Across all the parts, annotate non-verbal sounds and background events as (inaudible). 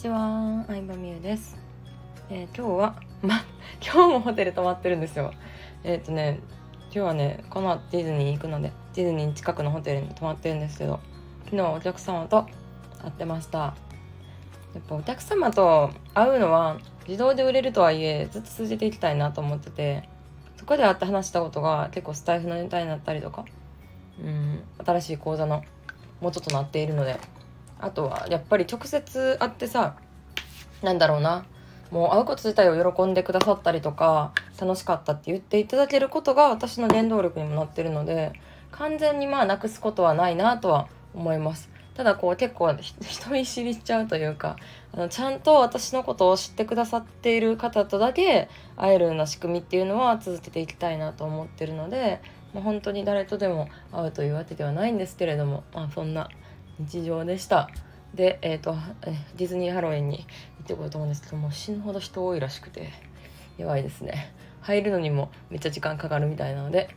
ちは、相葉美優です。えー今日は、(laughs) ま、今日もホテル泊まってるんですよ。えっ、とね、今日はね、このディズニー行くので、ディズニー近くのホテルに泊まってるんですけど、昨日お客様と会ってました。やっぱお客様と会うのは自動で売れるとはいえずっと続けていきたいなと思っててそこで会って話したことが結構スタイフのネタになったりとかうん新しい講座の元となっているのであとはやっぱり直接会ってさなんだろうなもう会うこと自体を喜んでくださったりとか楽しかったって言っていただけることが私の原動力にもなってるので完全にまあなくすことはないなとは思います。ただこう結構人見知りしちゃうというかあのちゃんと私のことを知ってくださっている方とだけ会えるような仕組みっていうのは続けていきたいなと思ってるので、まあ、本当に誰とでも会うというわけではないんですけれども、まあ、そんな日常でした。で、えーとディズニーハロウィンに行ってこようと思うんですけども死ぬほど人多いらしくてやばいですね。入るのにもめっちゃ時間かかるみたいなので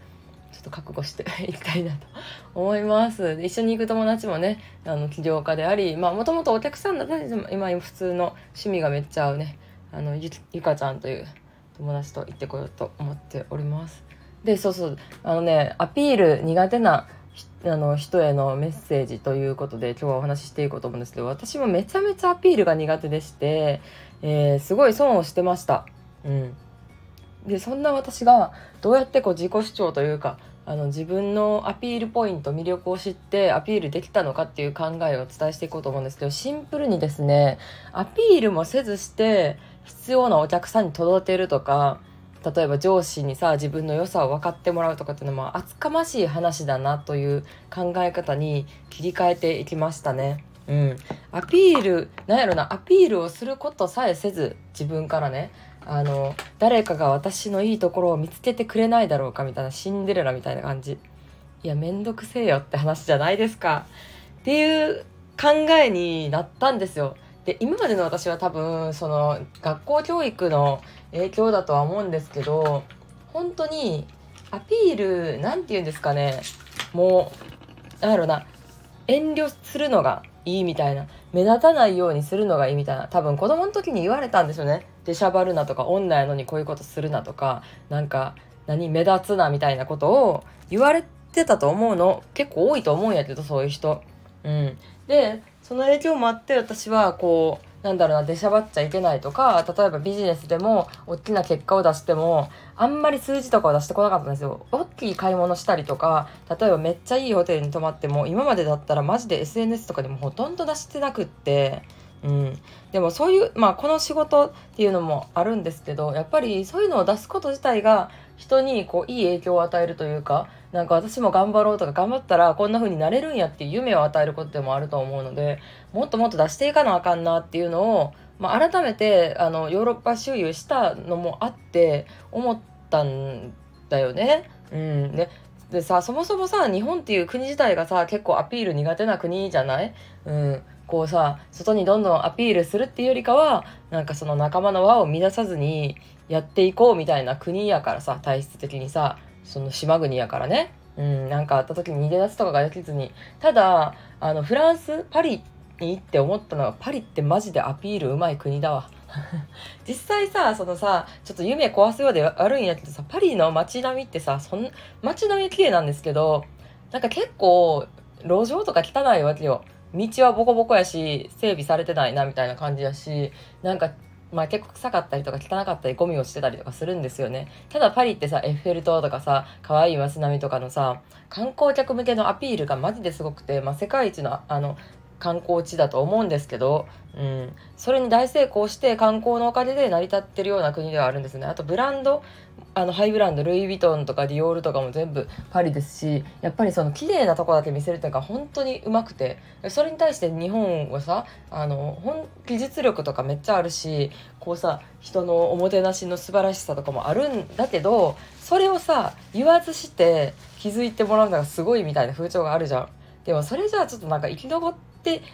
ちょっと覚悟して (laughs) いきたいなと思います。一緒に行く友達もねあの起業家でありまあもともとお客さんだったり今普通の趣味がめっちゃ合うねあのゆゆかちゃんという友達と行ってこようと思っております。でそうそうあのねアピール苦手なあの人へのメッセージということで今日はお話ししていこうと思うんですけど私もめちゃめちゃアピールが苦手でして、えーすごい損をしてました。うん、でそんな私がどうやってこう自己主張というかあの自分のアピールポイント魅力を知ってアピールできたのかっていう考えをお伝えしていこうと思うんですけどシンプルにですねアピールもせずして必要なお客さんに届けるとか例えば上司にさ自分の良さを分かってもらうとかっていうのも厚かましい話だなという考え方に切り替えていきましたね。うん、アピールなんやろなアピールをすることさえせず自分からねあの誰かが私のいいところを見つけてくれないだろうかみたいなシンデレラみたいな感じ。いやめんどくせえよって話じゃないですか。っていう考えになったんですよ。で今までの私は多分その学校教育の影響だとは思うんですけど本当にアピールなんて言うんですかねもうなんやろな遠慮するのがいいみたいな目立たないようにするのがいいみたいな多分子供の時に言われたんですよね出しゃばるなとか女やのにこういうことするなとかなんか何目立つなみたいなことを言われてたと思うの結構多いと思うんやけどそういう人。うん、でその影響もあって私はこうなんだろうな出しゃばっちゃいけないとか例えばビジネスでも大きな結果を出してもあんまり数字とかを出してこなかったんですよ。大きい買い物したりとか例えばめっちゃいいホテルに泊まっても今までだったらマジで SNS とかでもほとんど出してなくってうん、でもそういう、まあ、この仕事っていうのもあるんですけどやっぱりそういうのを出すこと自体が人にこういい影響を与えるというかなんか私も頑張ろうとか頑張ったらこんな風になれるんやっていう夢を与えることでもあると思うのでもっともっと出していかなあかんなっていうのを、まあ、改めてあのヨーロッパ周遊したのもあって思ったんだよね。うん、ででさそもそもさ日本っていう国自体がさ結構アピール苦手な国じゃない、うん、こうさ外にどんどんアピールするっていうよりかはなんかその仲間の輪を乱さずにやっていこうみたいな国やからさ体質的にさ。その島国やからね、うん、なんかあった時に逃げ出すとかができずに。ただあのフランスパリに行って思ったのはパリってマジでアピールうまい国だわ。(laughs) 実際さそのさちょっと夢壊すようで悪いんやけどさパリの街並みってさそん街並み綺麗なんですけどなんか結構路上とか汚いわけよ。道はボコボコやし整備されてないなみたいな感じやしなんかまあ結構臭かったりとか汚かったりゴミをしてたりとかするんですよね。ただパリってさエッフェル塔とかさ可愛い街並みとかのさ観光客向けのアピールがマジですごくて、まあ、世界一のあの観光地だと思うんですけど、うん、それに大成功して観光のお金で成り立ってるような国ではあるんですねあとブランドあのハイブランドルイ・ヴィトンとかディオールとかも全部パリですしやっぱりその綺麗なとこだけ見せるっていうのが本当にうまくてそれに対して日本はさあの本技術力とかめっちゃあるしこうさ人のおもてなしの素晴らしさとかもあるんだけどそれをさ言わずして気づいてもらうのがすごいみたいな風潮があるじゃん。でもそれじゃあちょっとなんか生き残っ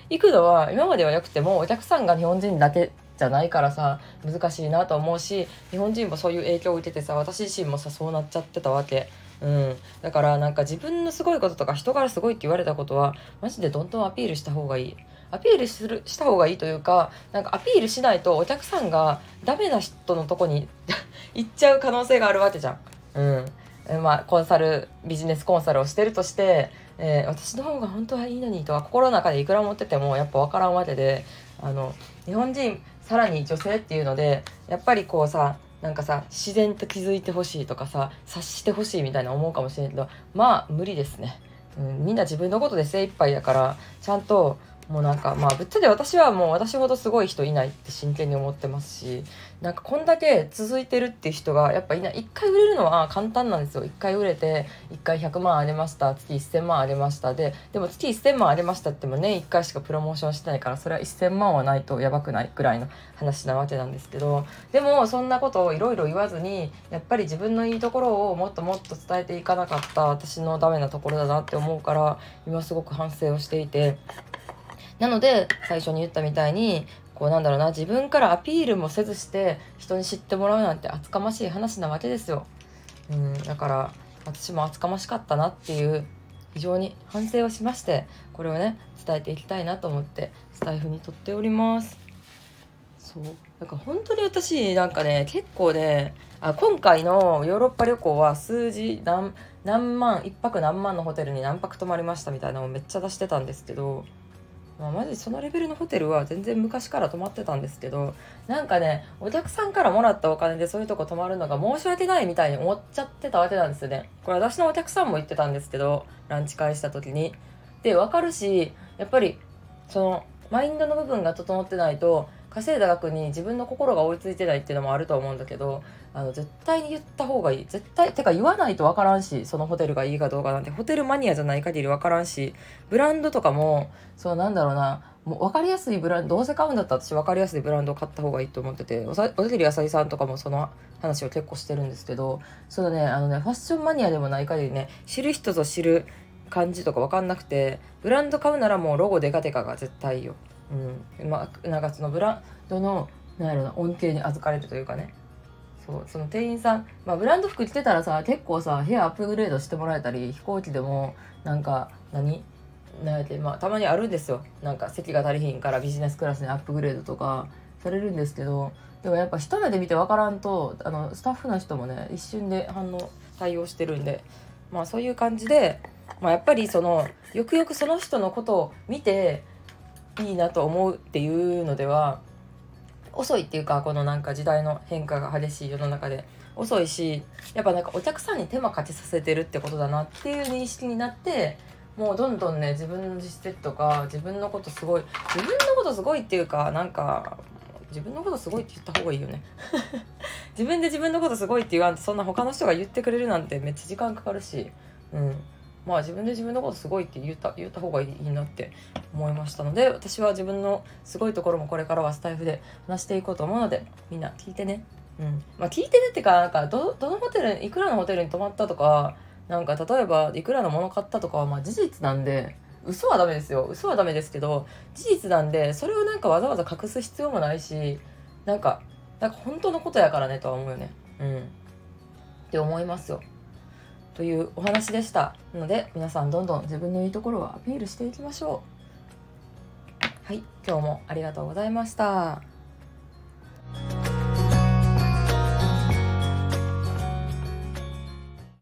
いくのは今まではよくてもお客さんが日本人だけじゃないからさ難しいなと思うし日本人もそういう影響を受けてさ私自身もさそうなっちゃってたわけ。うん、だからなんか自分のすごいこととか人からすごいって言われたことはマジでどんどんアピールした方がいいアピールするした方がいいというかなんかアピールしないとお客さんがダメな人のとこに (laughs) 行っちゃう可能性があるわけじゃん。うんまあ、コンサルビジネスコンサルをしてるとして、えー、私の方が本当はいいのにとは心の中でいくら持っててもやっぱ分からんわけであの日本人さらに女性っていうのでやっぱりこうさなんかさ自然と気づいてほしいとかさ察してほしいみたいな思うかもしれんけどまあ無理ですね、うん、みんな自分のことで精一杯だからちゃんともうなんかまあぶっちゃけ私はもう私ほどすごい人いないって真剣に思ってますしなんかこんだけ続いてるっていう人がやっぱいない1回売れるのは簡単なんですよ1回売れて1回100万ありました月1000万ありましたででも月1000万ありましたってもね1回しかプロモーションしてないからそれは1000万はないとやばくないぐらいの話なわけなんですけどでもそんなことをいろいろ言わずにやっぱり自分のいいところをもっともっと伝えていかなかった私のダメなところだなって思うから今すごく反省をしていてなので最初に言ったみたいにこうなんだろうな自分からアピールもせずして人に知ってもらうなんて厚かましい話なわけですよ。うんだから私も厚かましかったなっていう非常に反省をしましてこれをね伝えていきたいなと思ってスタイフにとっております。そうだか本当に私なんかね結構ねあ今回のヨーロッパ旅行は数字何何万1泊何万のホテルに何泊泊まりましたみたいなのをめっちゃ出してたんですけどまあ、マジそのレベルのホテルは全然昔から泊まってたんですけどなんかねお客さんからもらったお金でそういうとこ泊まるのが申し訳ないみたいに思っちゃってたわけなんですよね。これ私のお客さんも言ってたんですけどランチ会した時に。でわかるしやっぱりそのマインドの部分が整ってないと稼いだ額に自分の心が追いついてないっていうのもあると思うんだけどあの絶対に言った方がいい。絶対てか言わないと分からんしそのホテルがいいかどうかなんて。ホテルマニアじゃない限り分からんしブランドとかもそうなんだろうな。もう分かりやすいブランドどうせ買うんだったら私分かりやすいブランドを買った方がいいと思ってておさおりあさりさんとかもその話を結構してるんですけどそのねあのねファッションマニアでもない限りね知る人ぞ知る感じとか分かんなくてブランド買うならもうロゴデカデカが絶対いいよ。うん、まあなんかそのブランドのなんやろな恩恵に預かれるというかね。そうその店員さん、まあ、ブランド服着てたらさ結構さ部屋アップグレードしてもらえたり飛行機でもなんか何？なんやてまあたまにあるんですよ。なんか席が足りひんからビジネスクラスにアップグレードとかされるんですけどでもやっぱ一目で見て分からんとあのスタッフの人もね一瞬で反応対応してるんでまあそういう感じで、まあ、やっぱりそのよくよくその人のことを見ていいなと思うっていうのでは遅いっていうかこのなんか時代の変化が激しい世の中で遅いしやっぱなんかお客さんに手間かけさせてるってことだなっていう認識になってもうどんどんね自分の実績とか自分のことすごい自分のことすごいっていうかなんか自分のことすごいって言った方がいいよね。(laughs) 自分で自分のことすごいって言わんとそんな他の人が言ってくれるなんてめっちゃ時間かかるしうん。まあ自分で自分のことすごいって言った言った方がいいなって思いましたので私は自分のすごいところもこれからはスタイフで話していこうと思うのでみんな聞いてね。うん。まあ、聞いてねってかなんかどどのホテルいくらのホテルに泊まったとかなんか例えばいくらのもの買ったとかはまあ事実なんで嘘はダメですよ。嘘はダメですけど事実なんでそれをなんかわざわざ隠す必要もないしなんかなんか本当のことやからねとは思うよね。うん。って思いますよ。というお話でしたので皆さんどんどん自分のいいところをアピールしていきましょう。はい今日もありがとうございました。